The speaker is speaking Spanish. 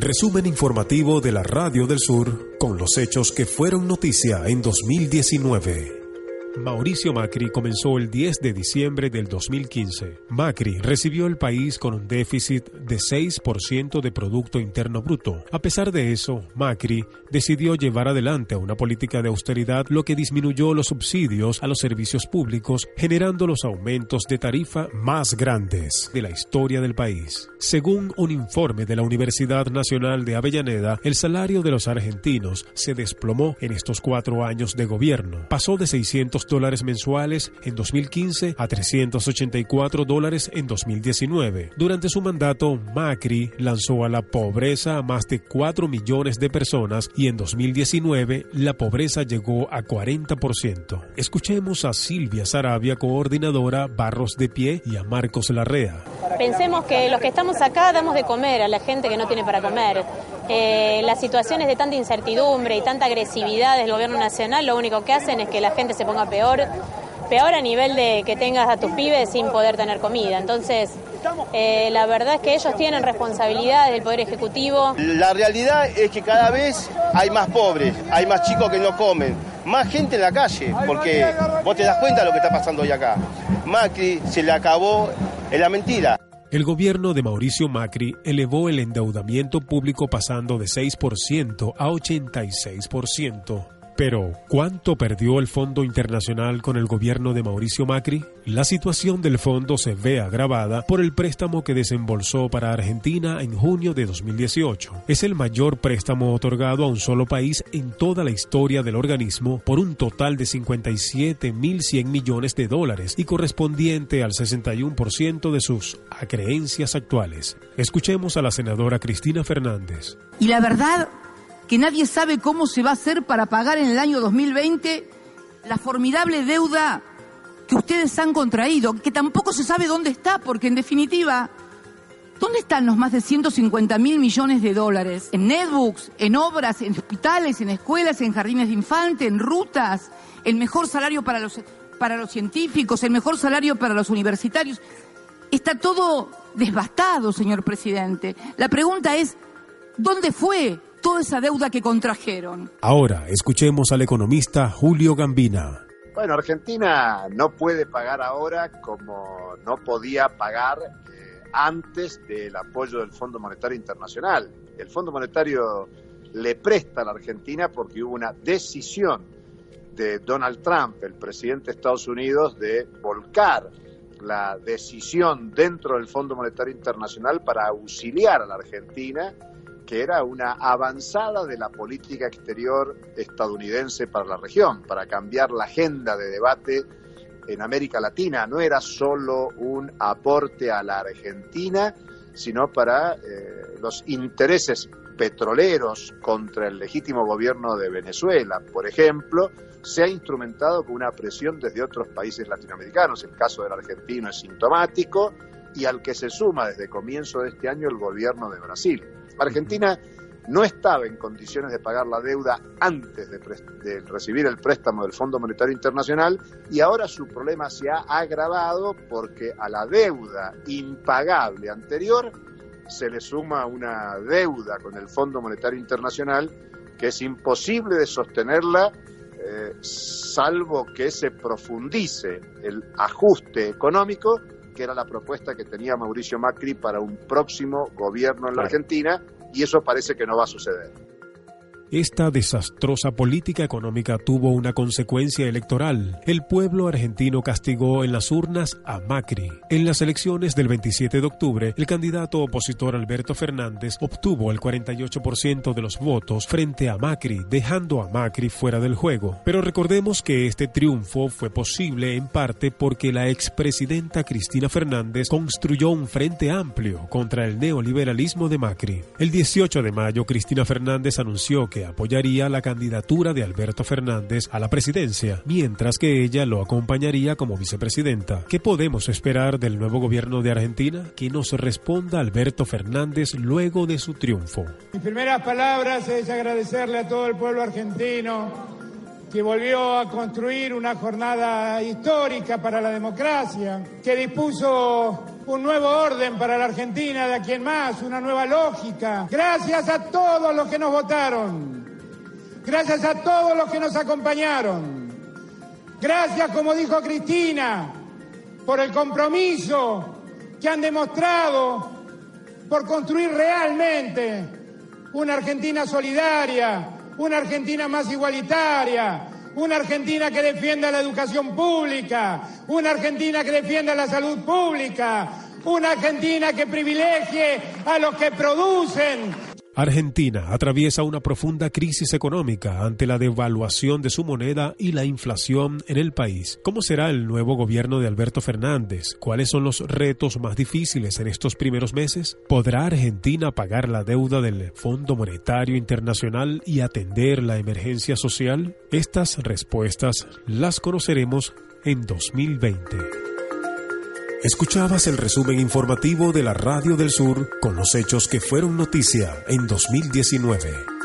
Resumen informativo de la Radio del Sur con los hechos que fueron noticia en 2019. Mauricio Macri comenzó el 10 de diciembre del 2015. Macri recibió el país con un déficit de 6% de Producto Interno Bruto. A pesar de eso, Macri decidió llevar adelante una política de austeridad lo que disminuyó los subsidios a los servicios públicos, generando los aumentos de tarifa más grandes de la historia del país. Según un informe de la Universidad Nacional de Avellaneda, el salario de los argentinos se desplomó en estos cuatro años de gobierno. Pasó de 600 dólares mensuales en 2015 a 384 dólares en 2019. Durante su mandato, Macri lanzó a la pobreza a más de 4 millones de personas y en 2019 la pobreza llegó a 40%. Escuchemos a Silvia Sarabia, coordinadora Barros de Pie, y a Marcos Larrea. Pensemos que los que estamos acá damos de comer a la gente que no tiene para comer. Eh, las situaciones de tanta incertidumbre y tanta agresividad del gobierno nacional lo único que hacen es que la gente se ponga peor, peor a nivel de que tengas a tus pibes sin poder tener comida. Entonces, eh, la verdad es que ellos tienen responsabilidades del Poder Ejecutivo. La realidad es que cada vez hay más pobres, hay más chicos que no comen, más gente en la calle, porque vos te das cuenta de lo que está pasando hoy acá. Macri se le acabó en la mentira. El gobierno de Mauricio Macri elevó el endeudamiento público pasando de 6% a 86%. Pero, ¿cuánto perdió el Fondo Internacional con el gobierno de Mauricio Macri? La situación del fondo se ve agravada por el préstamo que desembolsó para Argentina en junio de 2018. Es el mayor préstamo otorgado a un solo país en toda la historia del organismo por un total de 57.100 millones de dólares y correspondiente al 61% de sus acreencias actuales. Escuchemos a la senadora Cristina Fernández. Y la verdad que nadie sabe cómo se va a hacer para pagar en el año 2020 la formidable deuda que ustedes han contraído, que tampoco se sabe dónde está, porque en definitiva, ¿dónde están los más de 150 mil millones de dólares? En netbooks, en obras, en hospitales, en escuelas, en jardines de infante, en rutas, el mejor salario para los, para los científicos, el mejor salario para los universitarios. Está todo devastado, señor presidente. La pregunta es, ¿dónde fue toda esa deuda que contrajeron. Ahora escuchemos al economista Julio Gambina. Bueno, Argentina no puede pagar ahora como no podía pagar eh, antes del apoyo del Fondo Monetario Internacional. El Fondo Monetario le presta a la Argentina porque hubo una decisión de Donald Trump, el presidente de Estados Unidos, de volcar la decisión dentro del Fondo Monetario Internacional para auxiliar a la Argentina que era una avanzada de la política exterior estadounidense para la región, para cambiar la agenda de debate en América Latina. No era solo un aporte a la Argentina, sino para eh, los intereses petroleros contra el legítimo gobierno de Venezuela, por ejemplo, se ha instrumentado con una presión desde otros países latinoamericanos. El caso del argentino es sintomático y al que se suma desde comienzo de este año el gobierno de Brasil. Argentina no estaba en condiciones de pagar la deuda antes de, recibir el préstamo del Fondo Monetario Internacional y ahora su problema se ha agravado porque a la deuda impagable anterior se le suma una deuda con el Fondo Monetario Internacional que es imposible de sostenerla eh, salvo que se profundice el ajuste económico que era la propuesta que tenía Mauricio Macri para un próximo gobierno en la Argentina, y eso parece que no va a suceder. Esta desastrosa política económica tuvo una consecuencia electoral. El pueblo argentino castigó en las urnas a Macri. En las elecciones del 27 de octubre, el candidato opositor Alberto Fernández obtuvo el 48% de los votos frente a Macri, dejando a Macri fuera del juego. Pero recordemos que este triunfo fue posible en parte porque la expresidenta Cristina Fernández construyó un frente amplio contra el neoliberalismo de Macri. El 18 de mayo, Cristina Fernández anunció apoyaría la candidatura de Alberto Fernández a la presidencia, mientras que ella lo acompañaría como vicepresidenta. ¿Qué podemos esperar del nuevo gobierno de Argentina? Que nos responda Alberto Fernández luego de su triunfo. Mis primeras palabras es agradecerle a todo el pueblo argentino que volvió a construir una jornada histórica para la democracia, que dispuso un nuevo orden para la Argentina, de aquí en más, una nueva lógica. Gracias a todos los que nos votaron. Gracias a todos los que nos acompañaron. Gracias, como dijo Cristina, por el compromiso que han demostrado por construir realmente una Argentina solidaria, una Argentina más igualitaria, una Argentina que defienda la educación pública, una Argentina que defienda la salud pública, una Argentina que privilegie a los que producen, Argentina atraviesa una profunda crisis económica ante la devaluación de su moneda y la inflación en el país. ¿Cómo será el nuevo gobierno de Alberto Fernández? ¿Cuáles son los retos más difíciles en estos primeros meses? ¿Podrá Argentina pagar la deuda del Fondo Monetario Internacional y atender la emergencia social? Estas respuestas las conoceremos en 2020. Escuchabas el resumen informativo de la Radio del Sur con los hechos que fueron noticia en 2019.